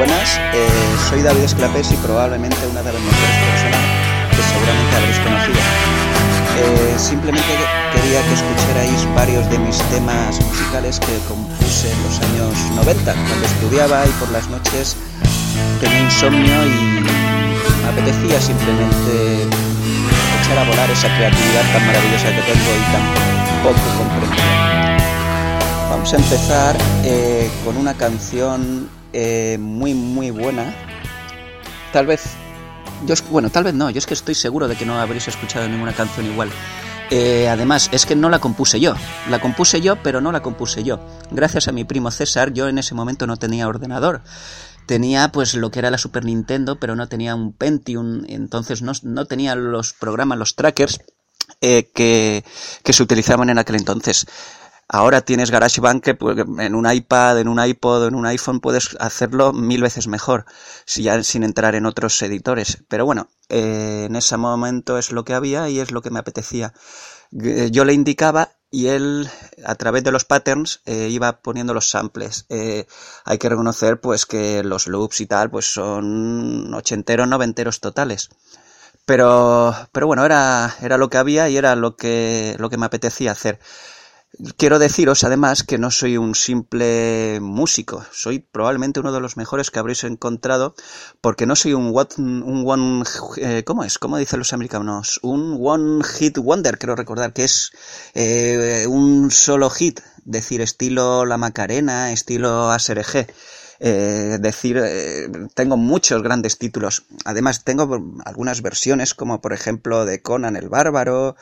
buenas. Eh, soy David Esclapés y probablemente una de las mejores personas que seguramente habréis conocido. Eh, simplemente quería que escucharais varios de mis temas musicales que compuse en los años 90, cuando estudiaba y por las noches tenía insomnio y me apetecía simplemente echar a volar esa creatividad tan maravillosa que tengo y tan poco comprendida. Vamos a empezar eh, con una canción eh, muy muy buena. Tal vez, yo bueno, tal vez no, yo es que estoy seguro de que no habréis escuchado ninguna canción igual. Eh, además, es que no la compuse yo. La compuse yo, pero no la compuse yo. Gracias a mi primo César, yo en ese momento no tenía ordenador. Tenía pues lo que era la Super Nintendo, pero no tenía un Pentium, entonces no, no tenía los programas, los trackers que, que se utilizaban en aquel entonces. Ahora tienes GarageBand que en un iPad, en un iPod, en un iPhone puedes hacerlo mil veces mejor, si ya sin entrar en otros editores. Pero bueno, eh, en ese momento es lo que había y es lo que me apetecía. Eh, yo le indicaba y él a través de los patterns eh, iba poniendo los samples. hay que reconocer pues que los loops y tal pues son ochenteros, noventeros totales. Pero, bueno, era, lo que había y era lo que me apetecía hacer. Quiero deciros además que no soy un simple músico, soy probablemente uno de los mejores que habréis encontrado porque no soy un, un one, eh, ¿cómo es? ¿Cómo dicen los americanos? Un one hit wonder, quiero recordar que es eh, un solo hit, decir estilo La Macarena, estilo ASRG. Eh, decir, eh, tengo muchos grandes títulos. Además, tengo algunas versiones, como por ejemplo de Conan el Bárbaro,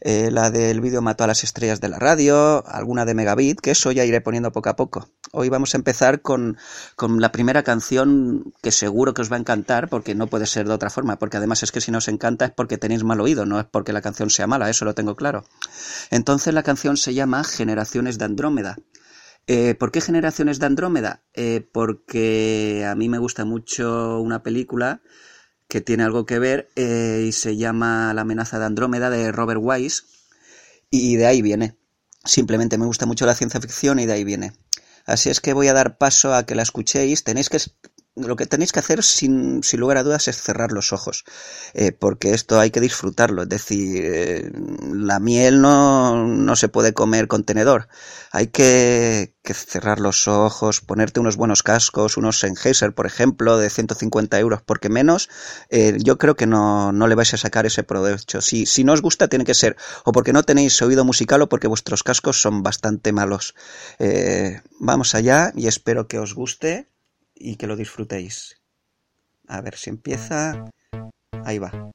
eh, la del vídeo Mató a las Estrellas de la Radio, alguna de Megabit, que eso ya iré poniendo poco a poco. Hoy vamos a empezar con, con la primera canción que seguro que os va a encantar, porque no puede ser de otra forma, porque además es que si no os encanta es porque tenéis mal oído, no es porque la canción sea mala, eso lo tengo claro. Entonces la canción se llama Generaciones de Andrómeda. Eh, ¿Por qué Generaciones de Andrómeda? Eh, porque a mí me gusta mucho una película que tiene algo que ver eh, y se llama La amenaza de Andrómeda de Robert Wise y de ahí viene. Simplemente me gusta mucho la ciencia ficción y de ahí viene. Así es que voy a dar paso a que la escuchéis. Tenéis que lo que tenéis que hacer sin, sin lugar a dudas es cerrar los ojos, eh, porque esto hay que disfrutarlo, es decir, eh, la miel no, no, se puede comer con tenedor, hay que, cerrar los ojos, ponerte unos buenos cascos, unos Sennheiser, por ejemplo, de 150 euros, porque menos eh, yo creo que no, no le vais a sacar ese provecho. Si, si no os gusta, tiene que ser o porque no tenéis oído musical o porque vuestros cascos son bastante malos. vamos allá y espero que os guste y que lo disfrutéis. A ver si empieza. Ahí va.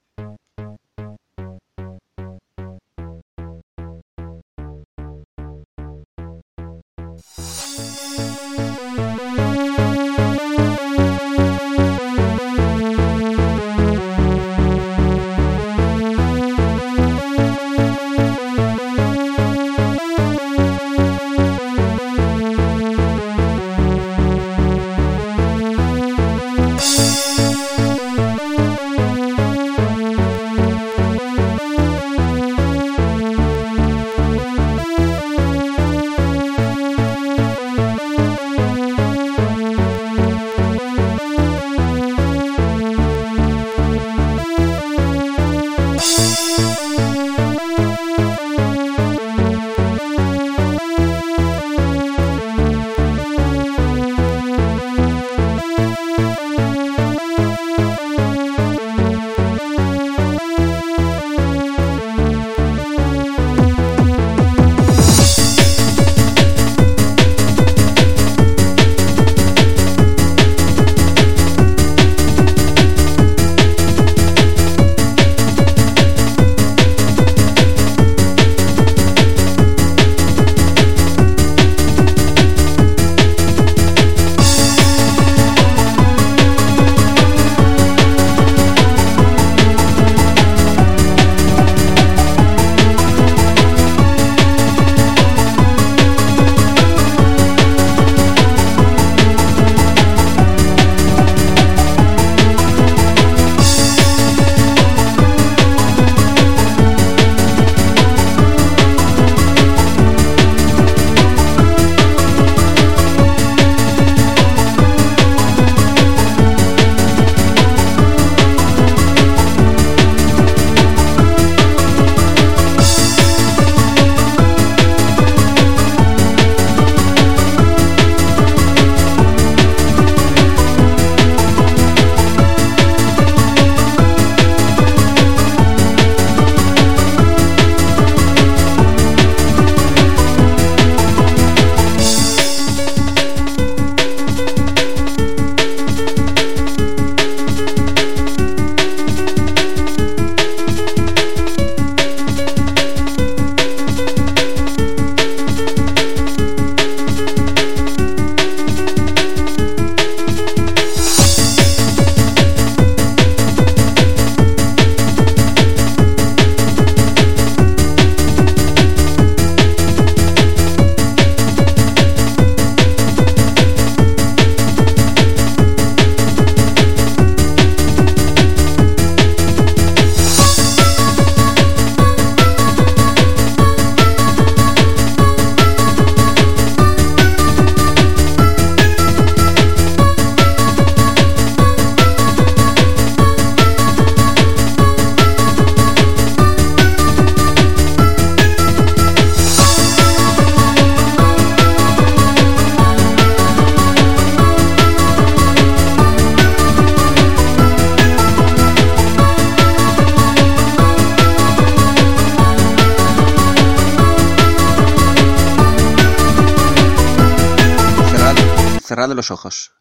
Cerrados los ojos.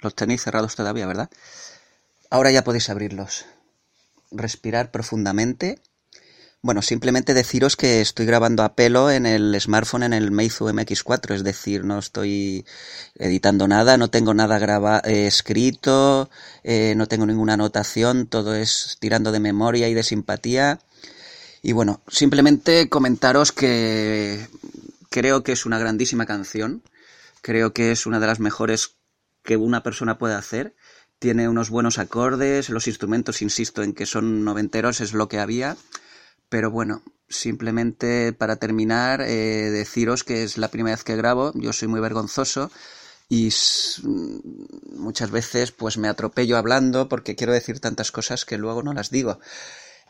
Los tenéis cerrados todavía, ¿verdad? Ahora ya podéis abrirlos. Respirar profundamente. Bueno, simplemente deciros que estoy grabando a pelo en el smartphone en el Meizu MX4, es decir, no estoy editando nada, no tengo nada graba eh, escrito, eh, no tengo ninguna anotación, todo es tirando de memoria y de simpatía. Y bueno, simplemente comentaros que creo que es una grandísima canción, creo que es una de las mejores que una persona puede hacer. Tiene unos buenos acordes, los instrumentos, insisto, en que son noventeros, es lo que había. Pero bueno, simplemente para terminar, eh, deciros que es la primera vez que grabo, yo soy muy vergonzoso y muchas veces pues me atropello hablando porque quiero decir tantas cosas que luego no las digo.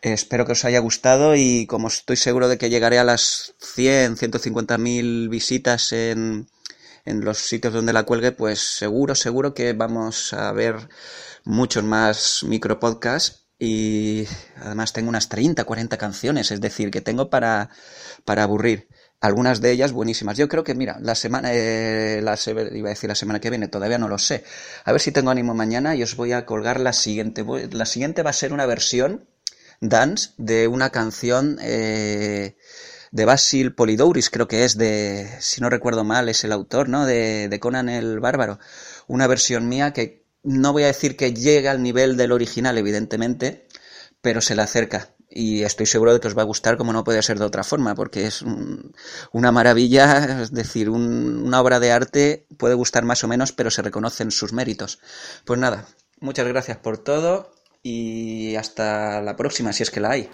espero que os haya gustado y como estoy seguro de que llegaré a las 100, 150 mil visitas en, en los sitios donde la cuelgue, pues seguro, seguro que vamos a ver muchos más micropodcasts y además tengo unas 30, 40 canciones, es decir, que tengo para, para aburrir. Algunas de ellas buenísimas. Yo creo que, mira, la semana, eh, la, iba a decir la semana que viene, todavía no lo sé. A ver si tengo ánimo mañana y os voy a colgar la siguiente. La siguiente va a ser una versión dance de una canción eh, de Basil Polidouris, creo que es de, si no recuerdo mal, es el autor, ¿no? De, de Conan el Bárbaro. Una versión mía que no voy a decir que llega al nivel del original, evidentemente, pero se le acerca. Y estoy seguro de que os va a gustar como no puede ser de otra forma, porque es una maravilla, es decir, una obra de arte puede gustar más o menos, pero se reconocen sus méritos. Pues nada, muchas gracias por todo y hasta la próxima, si es que la hay.